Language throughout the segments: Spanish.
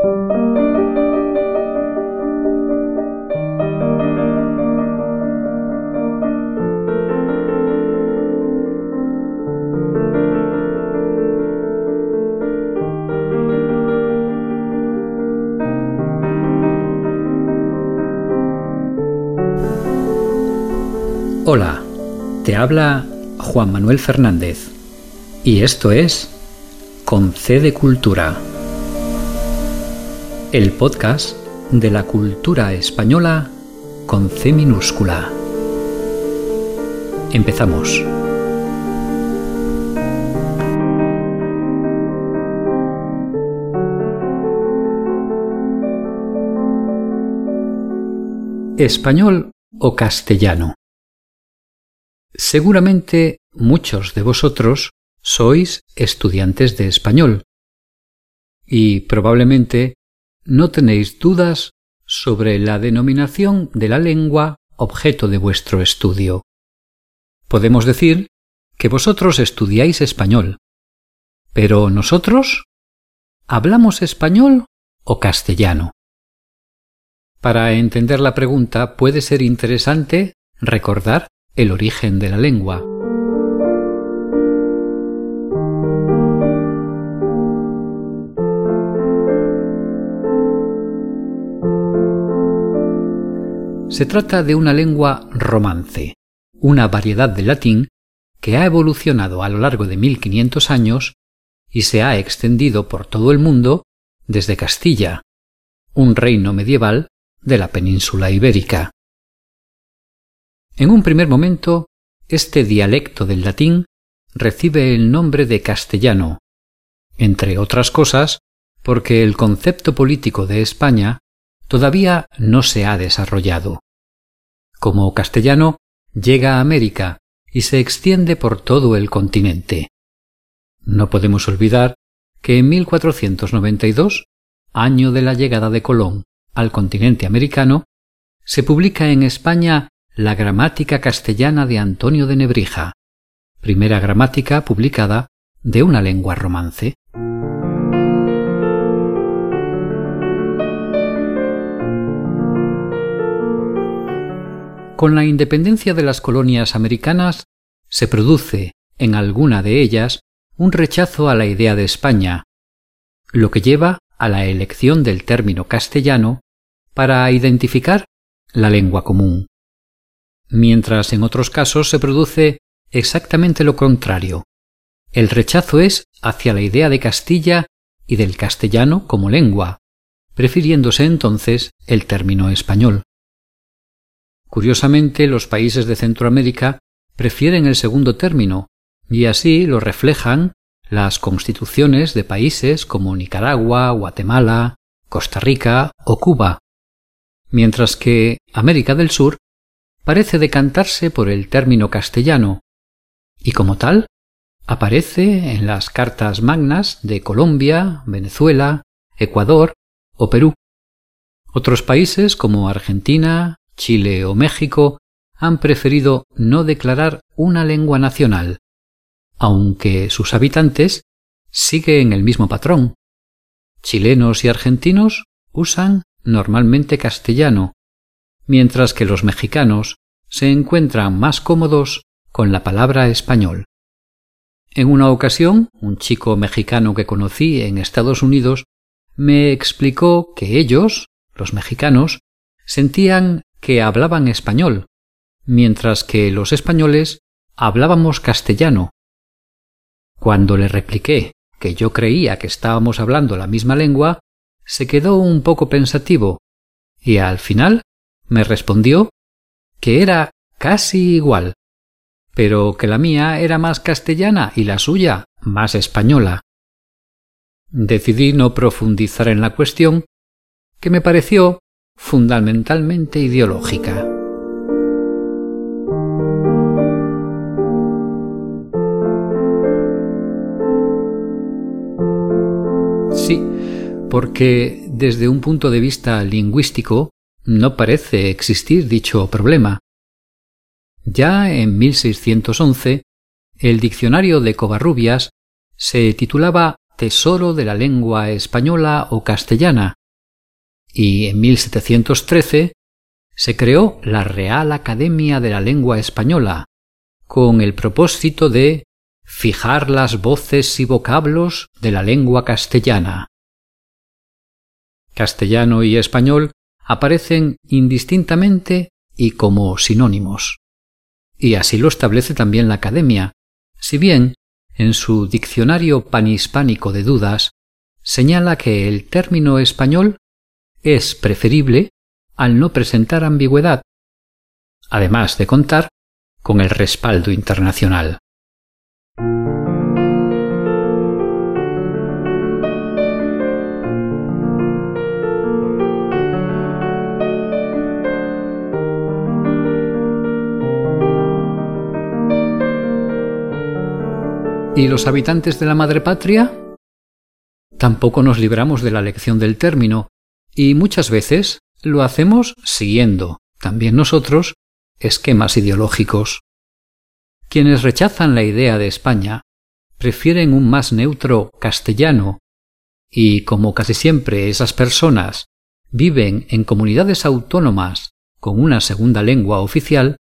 Hola, te habla Juan Manuel Fernández y esto es Con C de Cultura, el podcast de la cultura española con C minúscula. Empezamos. Español o castellano. Seguramente muchos de vosotros sois estudiantes de español y probablemente no tenéis dudas sobre la denominación de la lengua objeto de vuestro estudio. Podemos decir que vosotros estudiáis español, pero nosotros ¿hablamos español o castellano? Para entender la pregunta puede ser interesante recordar el origen de la lengua. Se trata de una lengua romance, una variedad del latín que ha evolucionado a lo largo de 1500 años y se ha extendido por todo el mundo desde Castilla, un reino medieval de la península ibérica. En un primer momento, este dialecto del latín recibe el nombre de castellano, entre otras cosas porque el concepto político de España todavía no se ha desarrollado. Como castellano, llega a América y se extiende por todo el continente. No podemos olvidar que en 1492, año de la llegada de Colón al continente americano, se publica en España la Gramática Castellana de Antonio de Nebrija, primera gramática publicada de una lengua romance. Con la independencia de las colonias americanas se produce, en alguna de ellas, un rechazo a la idea de España, lo que lleva a la elección del término castellano para identificar la lengua común mientras en otros casos se produce exactamente lo contrario. El rechazo es hacia la idea de Castilla y del castellano como lengua, prefiriéndose entonces el término español. Curiosamente, los países de Centroamérica prefieren el segundo término, y así lo reflejan las constituciones de países como Nicaragua, Guatemala, Costa Rica o Cuba, mientras que América del Sur parece decantarse por el término castellano, y como tal, aparece en las cartas magnas de Colombia, Venezuela, Ecuador o Perú. Otros países como Argentina, Chile o México han preferido no declarar una lengua nacional, aunque sus habitantes siguen el mismo patrón. Chilenos y argentinos usan normalmente castellano, mientras que los mexicanos se encuentran más cómodos con la palabra español. En una ocasión, un chico mexicano que conocí en Estados Unidos me explicó que ellos, los mexicanos, sentían que hablaban español, mientras que los españoles hablábamos castellano. Cuando le repliqué que yo creía que estábamos hablando la misma lengua, se quedó un poco pensativo y al final me respondió que era casi igual, pero que la mía era más castellana y la suya más española. Decidí no profundizar en la cuestión, que me pareció fundamentalmente ideológica. Sí, porque desde un punto de vista lingüístico no parece existir dicho problema. Ya en 1611, el diccionario de Covarrubias se titulaba Tesoro de la lengua española o castellana, y en 1713 se creó la Real Academia de la Lengua Española, con el propósito de fijar las voces y vocablos de la lengua castellana. Castellano y español aparecen indistintamente y como sinónimos. Y así lo establece también la Academia, si bien en su Diccionario Panhispánico de Dudas señala que el término español es preferible al no presentar ambigüedad, además de contar con el respaldo internacional. ¿Y los habitantes de la madre patria? Tampoco nos libramos de la lección del término, y muchas veces lo hacemos siguiendo, también nosotros, esquemas ideológicos. Quienes rechazan la idea de España prefieren un más neutro castellano, y como casi siempre esas personas viven en comunidades autónomas con una segunda lengua oficial,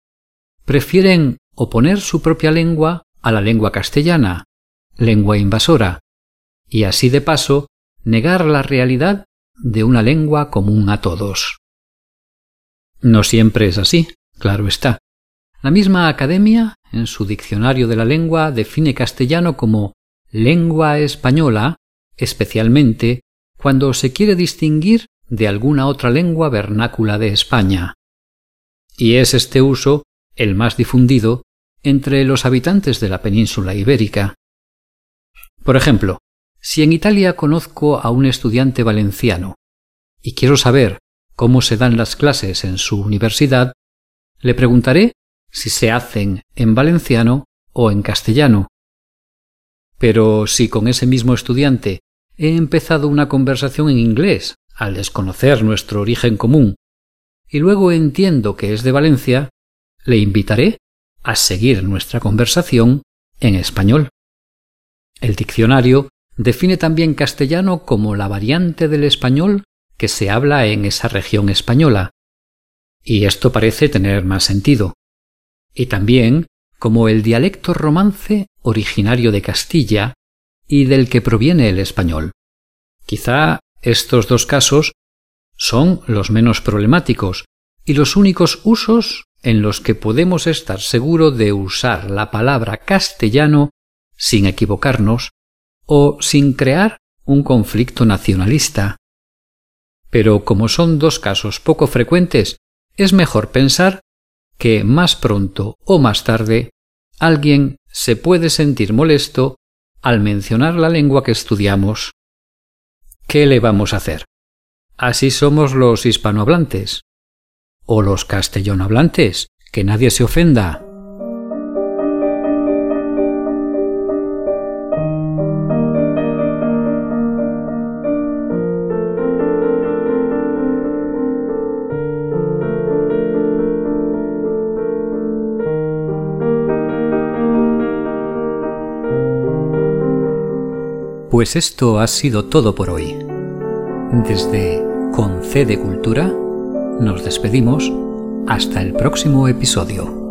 prefieren oponer su propia lengua a la lengua castellana, lengua invasora, y así de paso negar la realidad de una lengua común a todos. No siempre es así, claro está. La misma Academia, en su Diccionario de la Lengua, define castellano como lengua española, especialmente cuando se quiere distinguir de alguna otra lengua vernácula de España. Y es este uso el más difundido entre los habitantes de la península ibérica. Por ejemplo, si en Italia conozco a un estudiante valenciano y quiero saber cómo se dan las clases en su universidad, le preguntaré si se hacen en valenciano o en castellano. Pero si con ese mismo estudiante he empezado una conversación en inglés al desconocer nuestro origen común, y luego entiendo que es de Valencia, le invitaré a seguir nuestra conversación en español. El diccionario define también castellano como la variante del español que se habla en esa región española, y esto parece tener más sentido, y también como el dialecto romance originario de Castilla y del que proviene el español. Quizá estos dos casos son los menos problemáticos y los únicos usos en los que podemos estar seguros de usar la palabra castellano sin equivocarnos o sin crear un conflicto nacionalista. Pero como son dos casos poco frecuentes, es mejor pensar que más pronto o más tarde alguien se puede sentir molesto al mencionar la lengua que estudiamos. ¿Qué le vamos a hacer? Así somos los hispanohablantes o los castellanohablantes, que nadie se ofenda. Pues esto ha sido todo por hoy. Desde Concede Cultura nos despedimos hasta el próximo episodio.